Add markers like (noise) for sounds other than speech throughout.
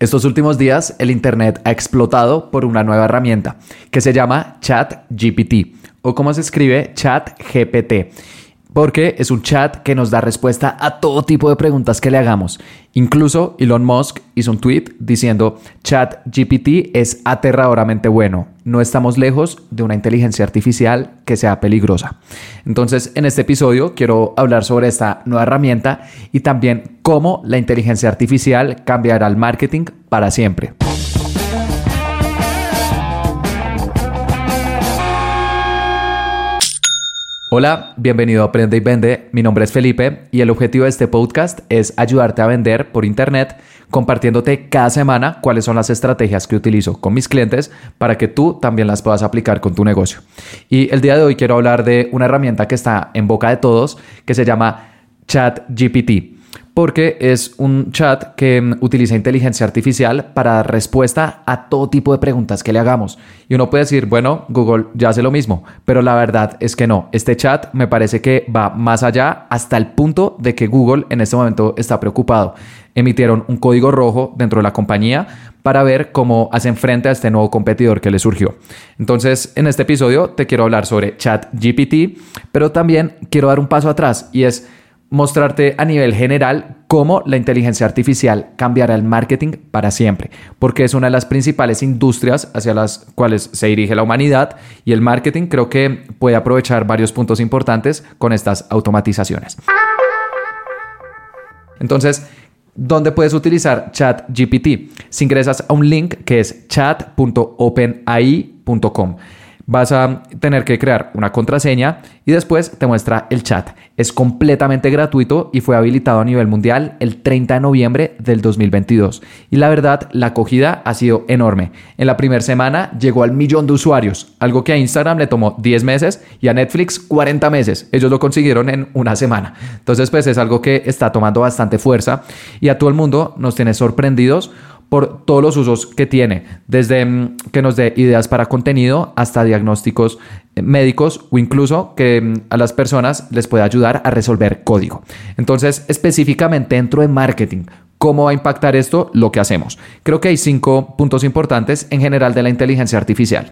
Estos últimos días el Internet ha explotado por una nueva herramienta que se llama ChatGPT o como se escribe ChatGPT porque es un chat que nos da respuesta a todo tipo de preguntas que le hagamos. Incluso Elon Musk hizo un tweet diciendo, chat GPT es aterradoramente bueno, no estamos lejos de una inteligencia artificial que sea peligrosa. Entonces, en este episodio quiero hablar sobre esta nueva herramienta y también cómo la inteligencia artificial cambiará el marketing para siempre. Hola, bienvenido a Aprende y Vende. Mi nombre es Felipe y el objetivo de este podcast es ayudarte a vender por Internet compartiéndote cada semana cuáles son las estrategias que utilizo con mis clientes para que tú también las puedas aplicar con tu negocio. Y el día de hoy quiero hablar de una herramienta que está en boca de todos que se llama ChatGPT porque es un chat que mm, utiliza inteligencia artificial para dar respuesta a todo tipo de preguntas que le hagamos. Y uno puede decir, bueno, Google ya hace lo mismo, pero la verdad es que no. Este chat me parece que va más allá hasta el punto de que Google en este momento está preocupado. Emitieron un código rojo dentro de la compañía para ver cómo hacen frente a este nuevo competidor que le surgió. Entonces, en este episodio te quiero hablar sobre ChatGPT, pero también quiero dar un paso atrás y es mostrarte a nivel general cómo la inteligencia artificial cambiará el marketing para siempre, porque es una de las principales industrias hacia las cuales se dirige la humanidad y el marketing creo que puede aprovechar varios puntos importantes con estas automatizaciones. Entonces, ¿dónde puedes utilizar ChatGPT? Si ingresas a un link que es chat.openai.com vas a tener que crear una contraseña y después te muestra el chat. Es completamente gratuito y fue habilitado a nivel mundial el 30 de noviembre del 2022. Y la verdad, la acogida ha sido enorme. En la primera semana llegó al millón de usuarios, algo que a Instagram le tomó 10 meses y a Netflix 40 meses. Ellos lo consiguieron en una semana. Entonces, pues es algo que está tomando bastante fuerza y a todo el mundo nos tiene sorprendidos por todos los usos que tiene, desde mm, que nos dé ideas para contenido hasta diagnósticos eh, médicos o incluso que mm, a las personas les puede ayudar a resolver código. Entonces, específicamente dentro de marketing, ¿Cómo va a impactar esto lo que hacemos? Creo que hay cinco puntos importantes en general de la inteligencia artificial.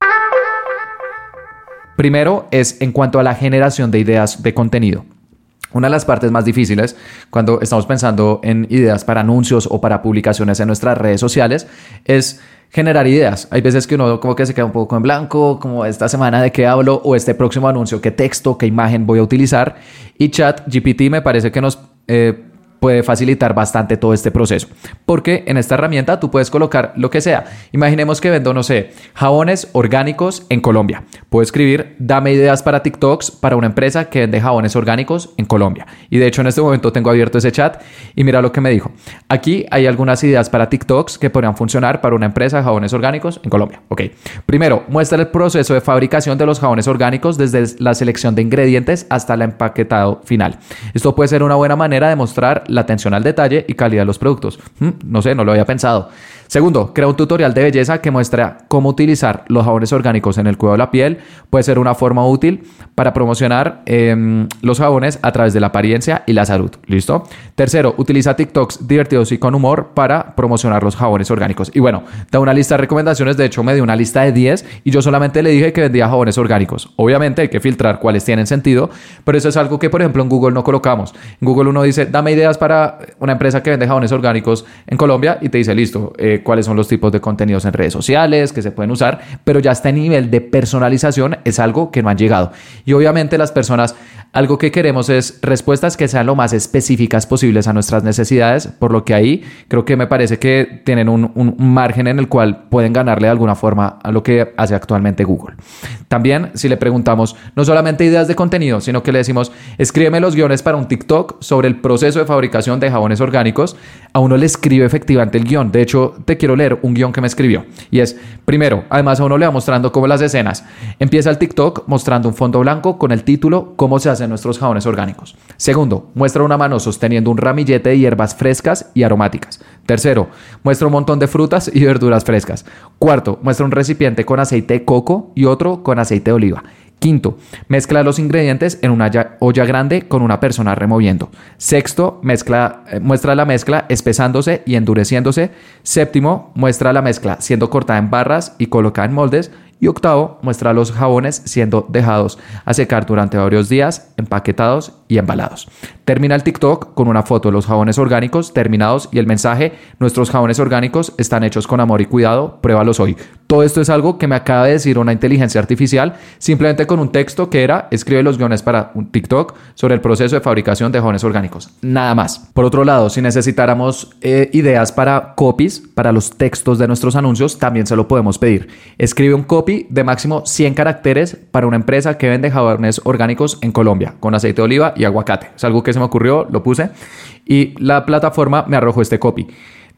Primero es en cuanto a la generación de ideas de contenido. Una de las partes más difíciles cuando estamos pensando en ideas para anuncios o para publicaciones en nuestras redes sociales es generar ideas. Hay veces que uno como que se queda un poco en blanco, como esta semana de qué hablo o este próximo anuncio, qué texto, qué imagen voy a utilizar. Y Chat GPT me parece que nos eh, puede facilitar bastante todo este proceso. Porque en esta herramienta tú puedes colocar lo que sea. Imaginemos que vendo, no sé, jabones orgánicos en Colombia. Puedo escribir, dame ideas para TikToks para una empresa que vende jabones orgánicos en Colombia. Y de hecho en este momento tengo abierto ese chat y mira lo que me dijo. Aquí hay algunas ideas para TikToks que podrían funcionar para una empresa de jabones orgánicos en Colombia. Ok. Primero, muestra el proceso de fabricación de los jabones orgánicos desde la selección de ingredientes hasta el empaquetado final. Esto puede ser una buena manera de mostrar la atención al detalle y calidad de los productos. Hmm, no sé, no lo había pensado. Segundo, crea un tutorial de belleza que muestra cómo utilizar los jabones orgánicos en el cuidado de la piel. Puede ser una forma útil para promocionar em, los jabones a través de la apariencia y la salud. ¿Listo? Tercero, utiliza TikToks divertidos y con humor para promocionar los jabones orgánicos. Y bueno, da una lista de recomendaciones. De hecho, me dio una lista de 10 y yo solamente le dije que vendía jabones orgánicos. Obviamente hay que filtrar cuáles tienen sentido, pero eso es algo que, por ejemplo, en Google no colocamos. En Google uno dice, dame ideas para una empresa que vende jabones orgánicos en Colombia y te dice, listo. Eh, cuáles son los tipos de contenidos en redes sociales que se pueden usar, pero ya este nivel de personalización es algo que no han llegado. Y obviamente las personas, algo que queremos es respuestas que sean lo más específicas posibles a nuestras necesidades, por lo que ahí creo que me parece que tienen un, un margen en el cual pueden ganarle de alguna forma a lo que hace actualmente Google. También si le preguntamos no solamente ideas de contenido, sino que le decimos, escríbeme los guiones para un TikTok sobre el proceso de fabricación de jabones orgánicos, a uno le escribe efectivamente el guion. De hecho, te quiero leer un guion que me escribió. Y es, primero, además a uno le va mostrando cómo las escenas. Empieza el TikTok mostrando un fondo blanco con el título Cómo se hacen nuestros jabones orgánicos. Segundo, muestra una mano sosteniendo un ramillete de hierbas frescas y aromáticas. Tercero, muestra un montón de frutas y verduras frescas. Cuarto, muestra un recipiente con aceite de coco y otro con aceite de oliva. Quinto, mezcla los ingredientes en una olla grande con una persona removiendo. Sexto, eh, muestra la mezcla espesándose y endureciéndose. Séptimo, muestra la mezcla siendo cortada en barras y colocada en moldes. Y octavo, muestra los jabones siendo dejados a secar durante varios días, empaquetados y embalados. Termina el TikTok con una foto de los jabones orgánicos terminados y el mensaje, nuestros jabones orgánicos están hechos con amor y cuidado, pruébalos hoy. Todo esto es algo que me acaba de decir una inteligencia artificial simplemente con un texto que era escribe los guiones para un TikTok sobre el proceso de fabricación de jabones orgánicos. Nada más. Por otro lado, si necesitáramos eh, ideas para copies, para los textos de nuestros anuncios, también se lo podemos pedir. Escribe un copy de máximo 100 caracteres para una empresa que vende jabones orgánicos en Colombia con aceite de oliva y aguacate. Es algo que se me ocurrió, lo puse y la plataforma me arrojó este copy.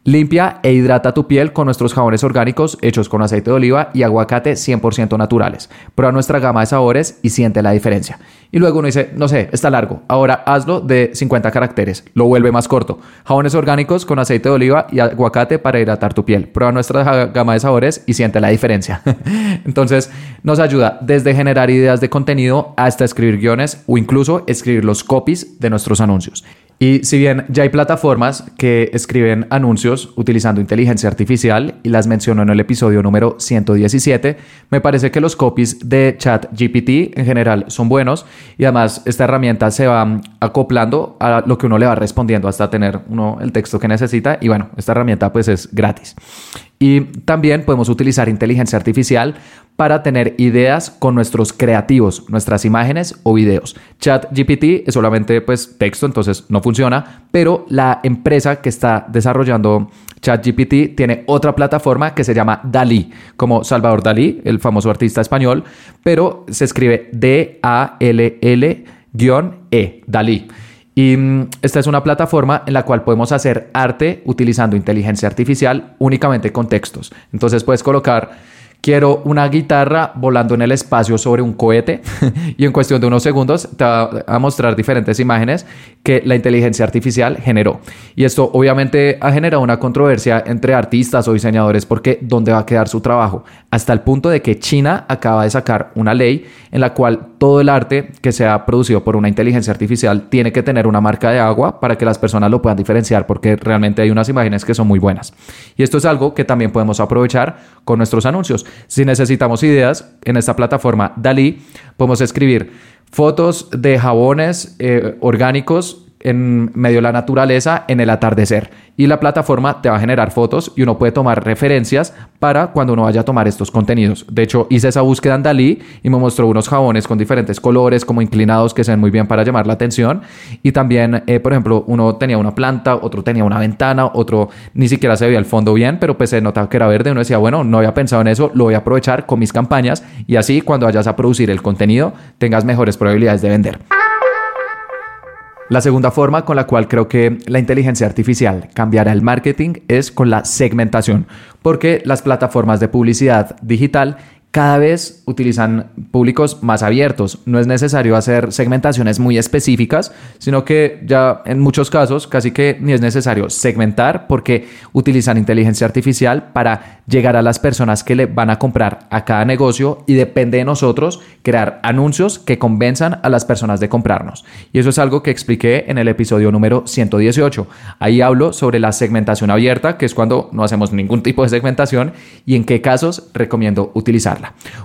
Limpia e hidrata tu piel con nuestros jabones orgánicos hechos con aceite de oliva y aguacate 100% naturales. Prueba nuestra gama de sabores y siente la diferencia. Y luego uno dice, no sé, está largo. Ahora hazlo de 50 caracteres. Lo vuelve más corto. Jabones orgánicos con aceite de oliva y aguacate para hidratar tu piel. Prueba nuestra gama de sabores y siente la diferencia. (laughs) Entonces nos ayuda desde generar ideas de contenido hasta escribir guiones o incluso escribir los copies de nuestros anuncios. Y si bien ya hay plataformas que escriben anuncios utilizando inteligencia artificial y las menciono en el episodio número 117, me parece que los copies de ChatGPT en general son buenos y además esta herramienta se va acoplando a lo que uno le va respondiendo hasta tener uno el texto que necesita y bueno, esta herramienta pues es gratis. Y también podemos utilizar inteligencia artificial para tener ideas con nuestros creativos, nuestras imágenes o videos. ChatGPT es solamente pues texto, entonces no funciona, pero la empresa que está desarrollando ChatGPT tiene otra plataforma que se llama Dalí, como Salvador Dalí, el famoso artista español, pero se escribe D-A-L-L-E, Dalí. Y mm, esta es una plataforma en la cual podemos hacer arte utilizando inteligencia artificial únicamente con textos. Entonces puedes colocar quiero una guitarra volando en el espacio sobre un cohete (laughs) y en cuestión de unos segundos te va a mostrar diferentes imágenes que la inteligencia artificial generó. Y esto obviamente ha generado una controversia entre artistas o diseñadores porque ¿dónde va a quedar su trabajo? Hasta el punto de que China acaba de sacar una ley en la cual todo el arte que sea producido por una inteligencia artificial tiene que tener una marca de agua para que las personas lo puedan diferenciar porque realmente hay unas imágenes que son muy buenas. Y esto es algo que también podemos aprovechar con nuestros anuncios. Si necesitamos ideas en esta plataforma Dalí, podemos escribir fotos de jabones eh, orgánicos en medio de la naturaleza en el atardecer y la plataforma te va a generar fotos y uno puede tomar referencias para cuando uno vaya a tomar estos contenidos. De hecho, hice esa búsqueda en Dalí y me mostró unos jabones con diferentes colores, como inclinados, que se ven muy bien para llamar la atención. Y también, eh, por ejemplo, uno tenía una planta, otro tenía una ventana, otro ni siquiera se veía el fondo bien, pero pues se notaba que era verde. Uno decía, bueno, no había pensado en eso, lo voy a aprovechar con mis campañas y así cuando vayas a producir el contenido tengas mejores probabilidades de vender. La segunda forma con la cual creo que la inteligencia artificial cambiará el marketing es con la segmentación, porque las plataformas de publicidad digital cada vez utilizan públicos más abiertos. No es necesario hacer segmentaciones muy específicas, sino que ya en muchos casos casi que ni es necesario segmentar porque utilizan inteligencia artificial para llegar a las personas que le van a comprar a cada negocio y depende de nosotros crear anuncios que convenzan a las personas de comprarnos. Y eso es algo que expliqué en el episodio número 118. Ahí hablo sobre la segmentación abierta, que es cuando no hacemos ningún tipo de segmentación y en qué casos recomiendo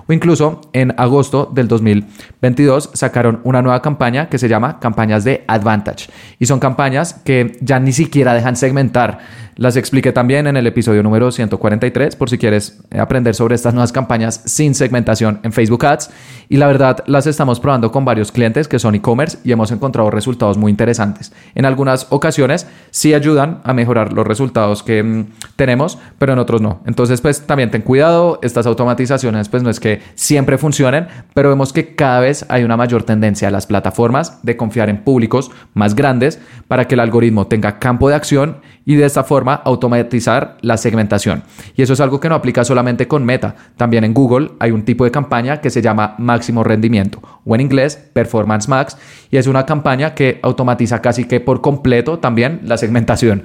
O incluso en agosto del 2022 sacaron una nueva campaña que se llama campañas de Advantage. Y son campañas que ya ni siquiera dejan segmentar las expliqué también en el episodio número 143 por si quieres aprender sobre estas nuevas campañas sin segmentación en Facebook Ads. Y la verdad las estamos probando con varios clientes que son e-commerce y hemos encontrado resultados muy interesantes. En algunas ocasiones sí ayudan a mejorar los resultados que mm, tenemos, pero en otros no. Entonces pues también ten cuidado, estas automatizaciones pues no es que siempre funcionen, pero vemos que cada vez hay una mayor tendencia a las plataformas de confiar en públicos más grandes para que el algoritmo tenga campo de acción y de esta forma automatizar la segmentación. Y eso es algo que no aplica solamente con Meta. También en Google hay un tipo de campaña que se llama máximo rendimiento o en inglés Performance Max y es una campaña que automatiza casi que por completo también la segmentación.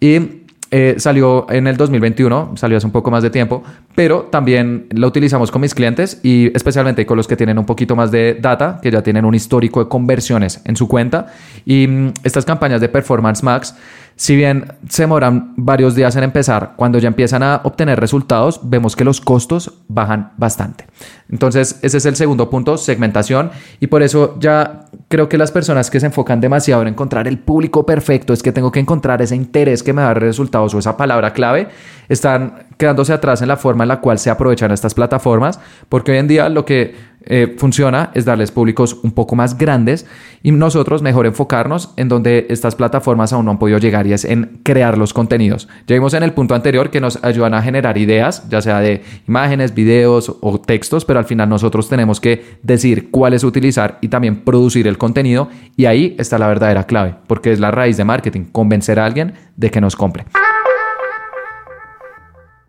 Y eh, salió en el 2021, salió hace un poco más de tiempo, pero también lo utilizamos con mis clientes y especialmente con los que tienen un poquito más de data, que ya tienen un histórico de conversiones en su cuenta. Y mm, estas campañas de Performance Max si bien se demoran varios días en empezar, cuando ya empiezan a obtener resultados, vemos que los costos bajan bastante. Entonces, ese es el segundo punto, segmentación. Y por eso ya creo que las personas que se enfocan demasiado en encontrar el público perfecto, es que tengo que encontrar ese interés que me da resultados o esa palabra clave, están quedándose atrás en la forma en la cual se aprovechan estas plataformas, porque hoy en día lo que eh, funciona es darles públicos un poco más grandes y nosotros mejor enfocarnos en donde estas plataformas aún no han podido llegar y es en crear los contenidos. Ya vimos en el punto anterior que nos ayudan a generar ideas, ya sea de imágenes, videos o textos, pero al final nosotros tenemos que decir cuáles utilizar y también producir el contenido y ahí está la verdadera clave, porque es la raíz de marketing, convencer a alguien de que nos compre.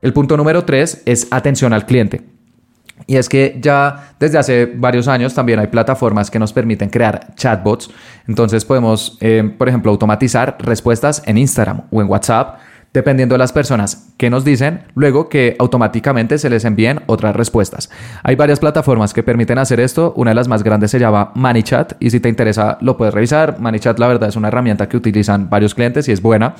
El punto número tres es atención al cliente. Y es que ya desde hace varios años también hay plataformas que nos permiten crear chatbots. Entonces podemos, eh, por ejemplo, automatizar respuestas en Instagram o en WhatsApp, dependiendo de las personas que nos dicen, luego que automáticamente se les envíen otras respuestas. Hay varias plataformas que permiten hacer esto. Una de las más grandes se llama ManyChat y si te interesa lo puedes revisar. ManyChat la verdad es una herramienta que utilizan varios clientes y es buena.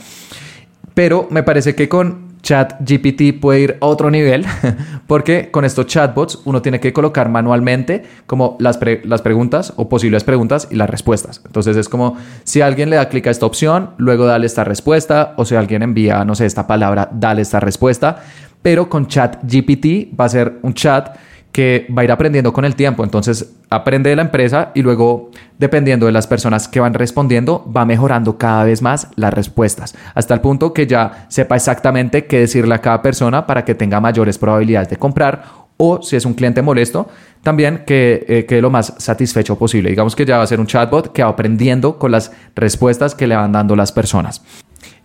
Pero me parece que con Chat GPT puede ir a otro nivel (laughs) porque con estos chatbots uno tiene que colocar manualmente como las, las preguntas o posibles preguntas y las respuestas. Entonces es como si alguien le da clic a esta opción, luego dale esta respuesta o si alguien envía, no sé, esta palabra, dale esta respuesta. Pero con Chat GPT va a ser un chat que va a ir aprendiendo con el tiempo. Entonces aprende de la empresa y luego, dependiendo de las personas que van respondiendo, va mejorando cada vez más las respuestas, hasta el punto que ya sepa exactamente qué decirle a cada persona para que tenga mayores probabilidades de comprar o si es un cliente molesto, también que eh, quede lo más satisfecho posible. Digamos que ya va a ser un chatbot que va aprendiendo con las respuestas que le van dando las personas.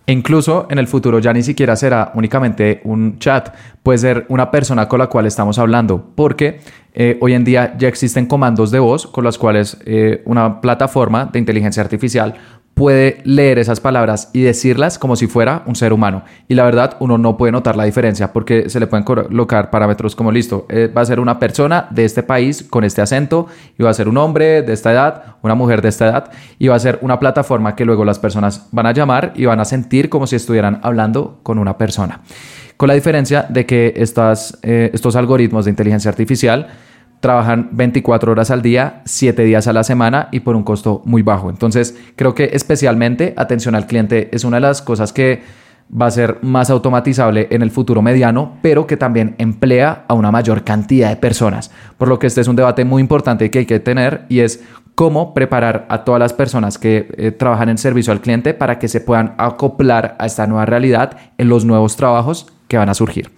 E incluso en el futuro ya ni siquiera será únicamente un chat, puede ser una persona con la cual estamos hablando, porque eh, hoy en día ya existen comandos de voz con los cuales eh, una plataforma de inteligencia artificial puede leer esas palabras y decirlas como si fuera un ser humano. Y la verdad, uno no puede notar la diferencia porque se le pueden colocar parámetros como listo, eh, va a ser una persona de este país con este acento, y va a ser un hombre de esta edad, una mujer de esta edad, y va a ser una plataforma que luego las personas van a llamar y van a sentir como si estuvieran hablando con una persona. Con la diferencia de que estas, eh, estos algoritmos de inteligencia artificial trabajan 24 horas al día, 7 días a la semana y por un costo muy bajo. Entonces, creo que especialmente atención al cliente es una de las cosas que va a ser más automatizable en el futuro mediano, pero que también emplea a una mayor cantidad de personas. Por lo que este es un debate muy importante que hay que tener y es cómo preparar a todas las personas que eh, trabajan en servicio al cliente para que se puedan acoplar a esta nueva realidad en los nuevos trabajos que van a surgir.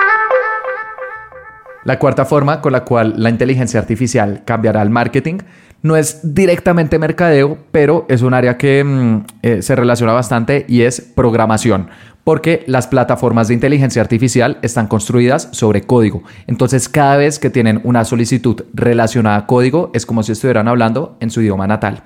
La cuarta forma con la cual la inteligencia artificial cambiará el marketing no es directamente mercadeo, pero es un área que mm, eh, se relaciona bastante y es programación porque las plataformas de inteligencia artificial están construidas sobre código. Entonces, cada vez que tienen una solicitud relacionada a código, es como si estuvieran hablando en su idioma natal.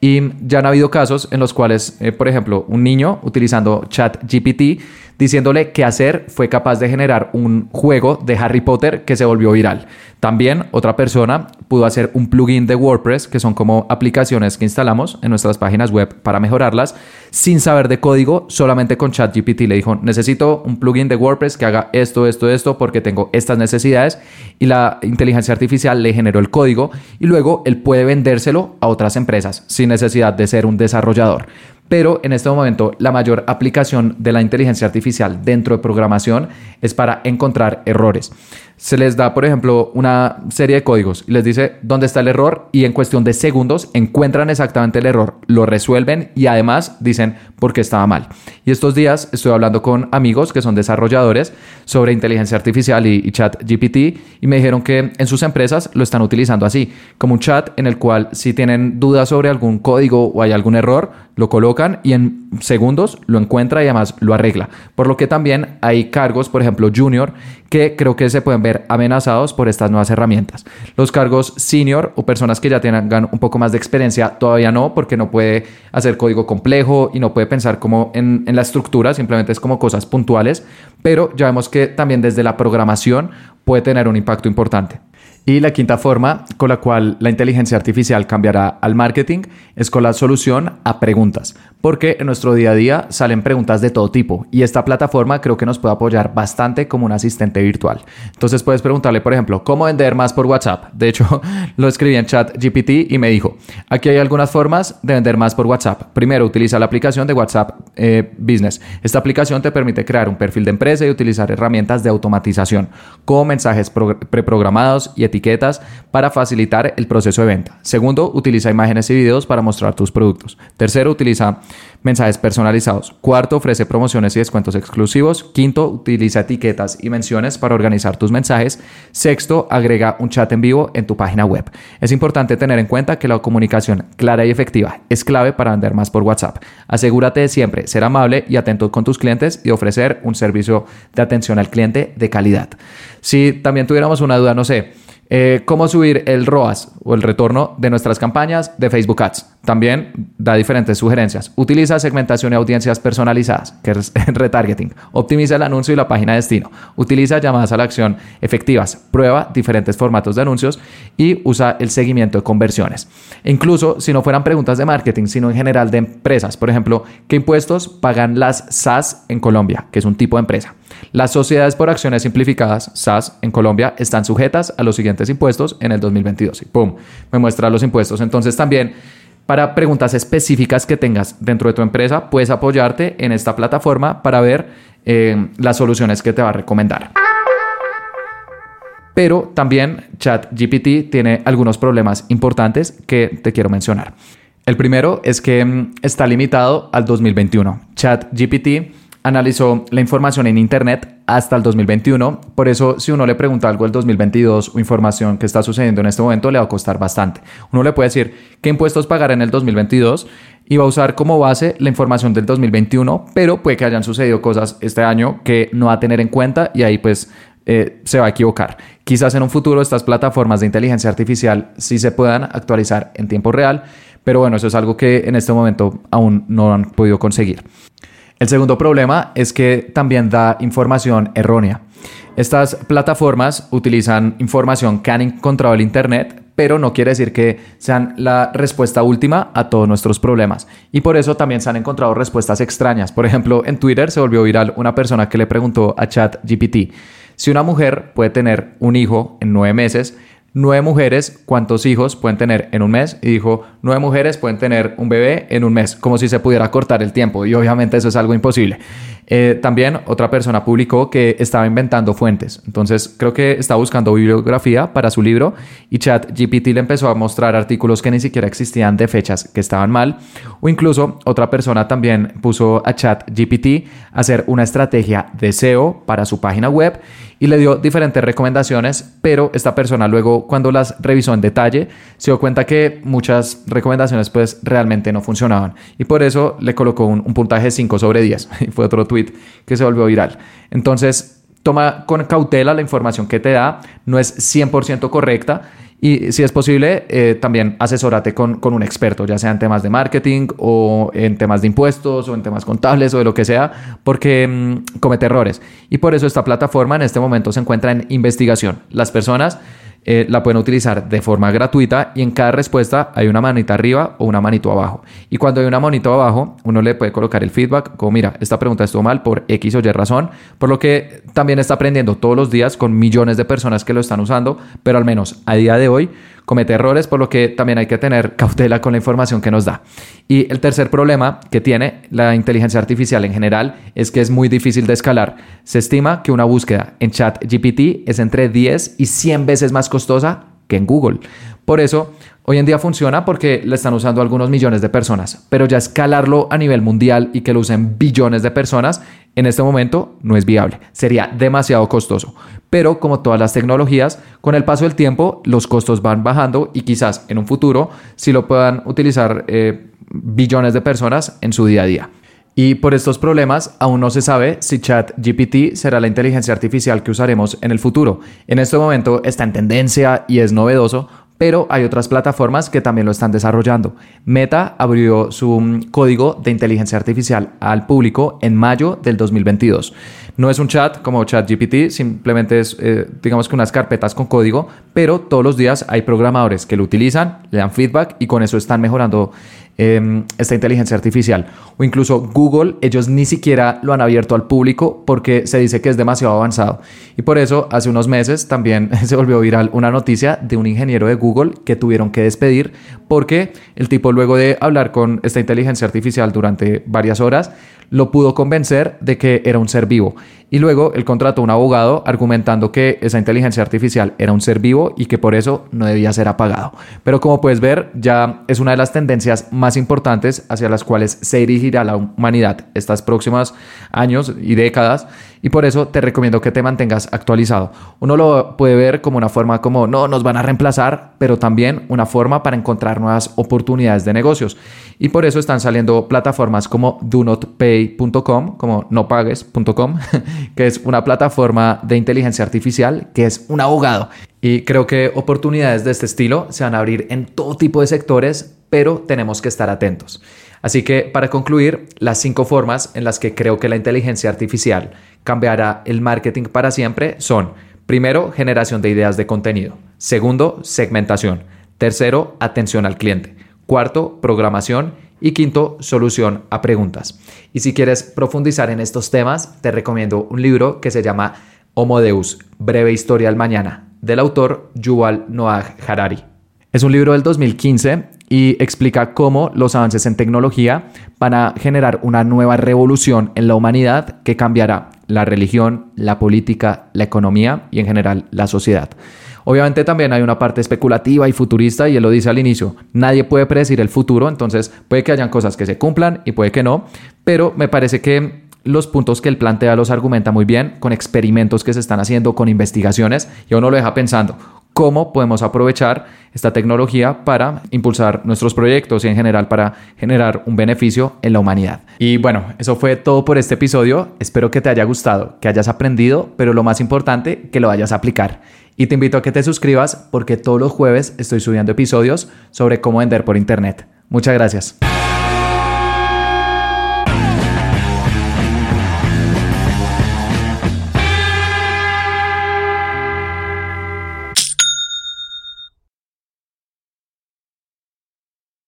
Y ya han habido casos en los cuales, eh, por ejemplo, un niño utilizando ChatGPT diciéndole qué hacer, fue capaz de generar un juego de Harry Potter que se volvió viral. También otra persona pudo hacer un plugin de WordPress, que son como aplicaciones que instalamos en nuestras páginas web para mejorarlas, sin saber de código, solamente con ChatGPT. Le dijo, necesito un plugin de WordPress que haga esto, esto, esto, porque tengo estas necesidades. Y la inteligencia artificial le generó el código y luego él puede vendérselo a otras empresas sin necesidad de ser un desarrollador pero en este momento la mayor aplicación de la inteligencia artificial dentro de programación es para encontrar errores se les da, por ejemplo, una serie de códigos y les dice dónde está el error y en cuestión de segundos encuentran exactamente el error, lo resuelven y además dicen por qué estaba mal. Y estos días estoy hablando con amigos que son desarrolladores sobre inteligencia artificial y, chat GPT y me dijeron que en sus empresas lo están utilizando así, como un chat en el cual si tienen dudas sobre algún código o hay algún error, lo colocan y en segundos lo encuentra y además lo arregla. Por lo que también hay cargos, por ejemplo, junior, que creo que se pueden ver amenazados por estas nuevas herramientas. Los cargos senior o personas que ya tengan un poco más de experiencia todavía no, porque no puede hacer código complejo y no puede pensar como en, en la estructura, simplemente es como cosas puntuales, pero ya vemos que también desde la programación puede tener un impacto importante. Y la quinta forma con la cual la inteligencia artificial cambiará al marketing es con la solución a preguntas, porque en nuestro día a día salen preguntas de todo tipo y esta plataforma creo que nos puede apoyar bastante como un asistente virtual. Entonces puedes preguntarle, por ejemplo, ¿cómo vender más por WhatsApp? De hecho, (laughs) lo escribí en chat GPT y me dijo, aquí hay algunas formas de vender más por WhatsApp. Primero, utiliza la aplicación de WhatsApp eh, Business. Esta aplicación te permite crear un perfil de empresa y utilizar herramientas de automatización como mensajes preprogramados y etiquetas para facilitar el proceso de venta. Segundo, utiliza imágenes y videos para mostrar tus productos. Tercero, utiliza mensajes personalizados. Cuarto, ofrece promociones y descuentos exclusivos. Quinto, utiliza etiquetas y menciones para organizar tus mensajes. Sexto, agrega un chat en vivo en tu página web. Es importante tener en cuenta que la comunicación clara y efectiva es clave para vender más por WhatsApp. Asegúrate de siempre ser amable y atento con tus clientes y ofrecer un servicio de atención al cliente de calidad. Si también tuviéramos una duda, no sé, eh, cómo subir el ROAS o el retorno de nuestras campañas de Facebook Ads. También da diferentes sugerencias. Utiliza segmentación y audiencias personalizadas, que es (laughs) retargeting. Optimiza el anuncio y la página de destino. Utiliza llamadas a la acción efectivas. Prueba diferentes formatos de anuncios y usa el seguimiento de conversiones. incluso si no fueran preguntas de marketing, sino en general de empresas. Por ejemplo, ¿qué impuestos pagan las SAS en Colombia? Que es un tipo de empresa. Las sociedades por acciones simplificadas, SAS, en Colombia, están sujetas a los siguientes impuestos en el 2022. Y pum, me muestra los impuestos. Entonces también para preguntas específicas que tengas dentro de tu empresa, puedes apoyarte en esta plataforma para ver eh, las soluciones que te va a recomendar. Pero también ChatGPT tiene algunos problemas importantes que te quiero mencionar. El primero es que mm, está limitado al 2021. ChatGPT analizó la información en Internet hasta el 2021. Por eso, si uno le pregunta algo del 2022 o información que está sucediendo en este momento, le va a costar bastante. Uno le puede decir qué impuestos pagar en el 2022 y va a usar como base la información del 2021, pero puede que hayan sucedido cosas este año que no va a tener en cuenta y ahí pues eh, se va a equivocar. Quizás en un futuro estas plataformas de inteligencia artificial sí se puedan actualizar en tiempo real, pero bueno, eso es algo que en este momento aún no han podido conseguir. El segundo problema es que también da información errónea. Estas plataformas utilizan información que han encontrado en Internet, pero no quiere decir que sean la respuesta última a todos nuestros problemas. Y por eso también se han encontrado respuestas extrañas. Por ejemplo, en Twitter se volvió viral una persona que le preguntó a ChatGPT, si una mujer puede tener un hijo en nueve meses, nueve mujeres, ¿cuántos hijos pueden tener en un mes? Y dijo, nueve mujeres pueden tener un bebé en un mes, como si se pudiera cortar el tiempo. Y obviamente eso es algo imposible. Eh, también otra persona publicó que estaba inventando fuentes. Entonces creo que está buscando bibliografía para su libro y ChatGPT le empezó a mostrar artículos que ni siquiera existían de fechas que estaban mal. O incluso otra persona también puso a ChatGPT a hacer una estrategia de SEO para su página web y le dio diferentes recomendaciones, pero esta persona luego cuando las revisó en detalle se dio cuenta que muchas recomendaciones pues realmente no funcionaban y por eso le colocó un, un puntaje 5 sobre 10 (laughs) y fue otro que se volvió viral. Entonces, toma con cautela la información que te da, no es 100% correcta y si es posible, eh, también asesórate con, con, un experto, ya sea en temas de marketing o en temas de impuestos o en temas contables o de lo que sea, porque mm, comete errores. Y por eso esta plataforma en este momento se encuentra en investigación. Las personas eh, la pueden utilizar de forma gratuita y en cada respuesta hay una manita arriba o una manito abajo. Y cuando hay una manito abajo, uno le puede colocar el feedback como, mira, esta pregunta estuvo mal por X o Y razón, por lo que también está aprendiendo todos los días con millones de personas que lo están usando, pero al menos a día de hoy comete errores, por lo que también hay que tener cautela con la información que nos da. Y el tercer problema que tiene la inteligencia artificial en general es que es muy difícil de escalar. Se estima que una búsqueda en chat GPT es entre 10 y 100 veces más costosa que en Google. Por eso, hoy en día funciona porque la están usando algunos millones de personas, pero ya escalarlo a nivel mundial y que lo usen billones de personas en este momento no es viable, sería demasiado costoso. Pero como todas las tecnologías, con el paso del tiempo los costos van bajando y quizás en un futuro sí lo puedan utilizar eh, billones de personas en su día a día. Y por estos problemas aún no se sabe si ChatGPT será la inteligencia artificial que usaremos en el futuro. En este momento está en tendencia y es novedoso pero hay otras plataformas que también lo están desarrollando. Meta abrió su mm, código de inteligencia artificial al público en mayo del 2022. No es un chat como ChatGPT, simplemente es, eh, digamos que unas carpetas con código, pero todos los días hay programadores que lo utilizan, le dan feedback y con eso están mejorando Em, esta inteligencia artificial. O incluso Google, ellos ni siquiera lo han abierto al público porque se dice que es demasiado avanzado. Y por eso hace unos meses también (laughs) se volvió viral una noticia de un ingeniero de Google que tuvieron que despedir porque el tipo luego de hablar con esta inteligencia artificial durante varias horas, lo pudo convencer de que era un ser vivo. Y luego él contrató a un abogado argumentando que esa inteligencia artificial era un ser vivo y que por eso no debía ser apagado. Pero como puedes ver, ya es una de las tendencias más importantes hacia las cuales se dirigirá la humanidad estos próximos años y décadas y por eso te recomiendo que te mantengas actualizado. Uno lo puede ver como una forma como no nos van a reemplazar, pero también una forma para encontrar nuevas oportunidades de negocios. Y por eso están saliendo plataformas como donotpay.com, como nopagues.com, (laughs) que es una plataforma de inteligencia artificial que es un abogado. Y creo que oportunidades de este estilo se van a abrir en todo tipo de sectores, pero tenemos que estar atentos. Así que para concluir, las cinco formas en las que creo que la inteligencia artificial cambiará el marketing para siempre son, primero, generación de ideas de contenido, segundo, segmentación, tercero, atención al cliente, cuarto, programación y quinto, solución a preguntas. Y si quieres profundizar en estos temas, te recomiendo un libro que se llama Homo Deus, breve historia al mañana, del autor Yuval Noah Harari. Es un libro del 2015 y explica cómo los avances en tecnología van a generar una nueva revolución en la humanidad que cambiará la religión, la política, la economía y en general la sociedad. Obviamente también hay una parte especulativa y futurista y él lo dice al inicio, nadie puede predecir el futuro, entonces puede que hayan cosas que se cumplan y puede que no, pero me parece que los puntos que él plantea los argumenta muy bien con experimentos que se están haciendo, con investigaciones y uno lo deja pensando, cómo podemos aprovechar esta tecnología para impulsar nuestros proyectos y en general para generar un beneficio en la humanidad. Y bueno, eso fue todo por este episodio. Espero que te haya gustado, que hayas aprendido, pero lo más importante, que lo vayas a aplicar. Y te invito a que te suscribas porque todos los jueves estoy subiendo episodios sobre cómo vender por Internet. Muchas gracias.